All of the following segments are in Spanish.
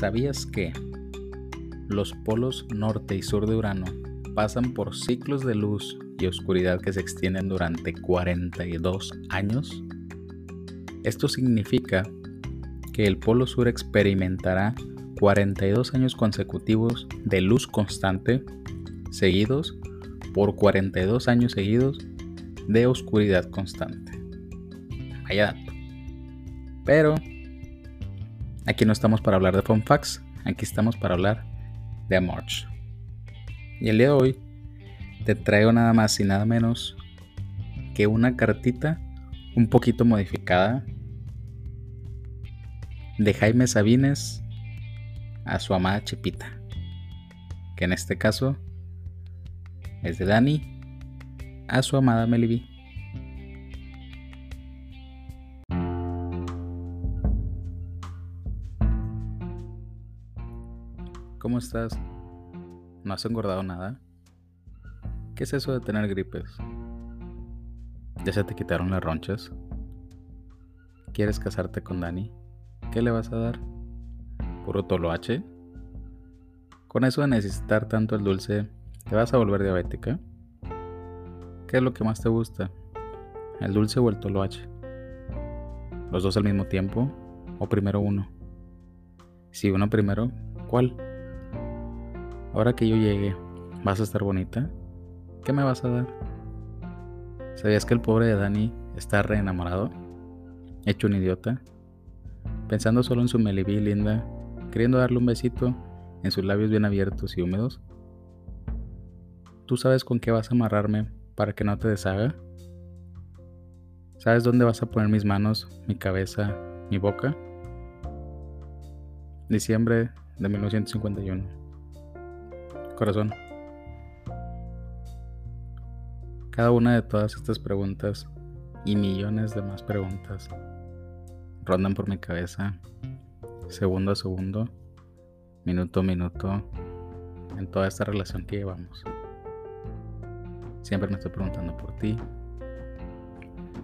¿Sabías que los polos norte y sur de Urano pasan por ciclos de luz y oscuridad que se extienden durante 42 años? Esto significa que el polo sur experimentará 42 años consecutivos de luz constante, seguidos por 42 años seguidos de oscuridad constante. Vaya. Pero aquí no estamos para hablar de fun facts, aquí estamos para hablar de March. Y el día de hoy te traigo nada más y nada menos que una cartita un poquito modificada de Jaime Sabines a su amada Chipita, que en este caso es de Dani a su amada Meliby. ¿Cómo estás? ¿No has engordado nada? ¿Qué es eso de tener gripes? ¿Ya se te quitaron las ronchas? ¿Quieres casarte con Dani? ¿Qué le vas a dar? ¿Puro toloache? Con eso de necesitar tanto el dulce, ¿te vas a volver diabética? ¿Qué es lo que más te gusta? ¿El dulce o el toloache? ¿Los dos al mismo tiempo? ¿O primero uno? Si uno primero, ¿cuál? Ahora que yo llegue, ¿vas a estar bonita? ¿Qué me vas a dar? ¿Sabías que el pobre de Dani está re enamorado? Hecho un idiota. Pensando solo en su melibí linda, queriendo darle un besito en sus labios bien abiertos y húmedos. ¿Tú sabes con qué vas a amarrarme para que no te deshaga? ¿Sabes dónde vas a poner mis manos, mi cabeza, mi boca? Diciembre de 1951 corazón. Cada una de todas estas preguntas y millones de más preguntas rondan por mi cabeza segundo a segundo, minuto a minuto, en toda esta relación que llevamos. Siempre me estoy preguntando por ti.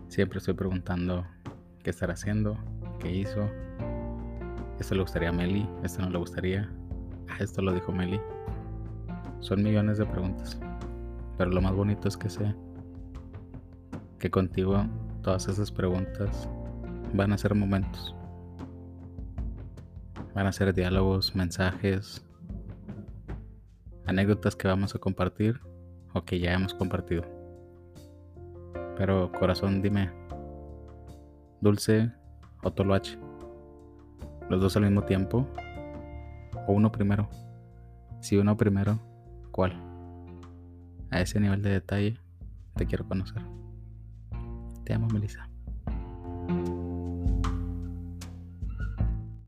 Siempre estoy preguntando qué estará haciendo, qué hizo. Esto le gustaría a Meli, esto no le gustaría. Ah, esto lo dijo Meli. Son millones de preguntas. Pero lo más bonito es que sé que contigo todas esas preguntas van a ser momentos. Van a ser diálogos, mensajes, anécdotas que vamos a compartir o que ya hemos compartido. Pero corazón, dime, dulce o toloache, los dos al mismo tiempo o uno primero. Si uno primero, A ese nivel de detalle te quiero conocer. Te amo, Melissa.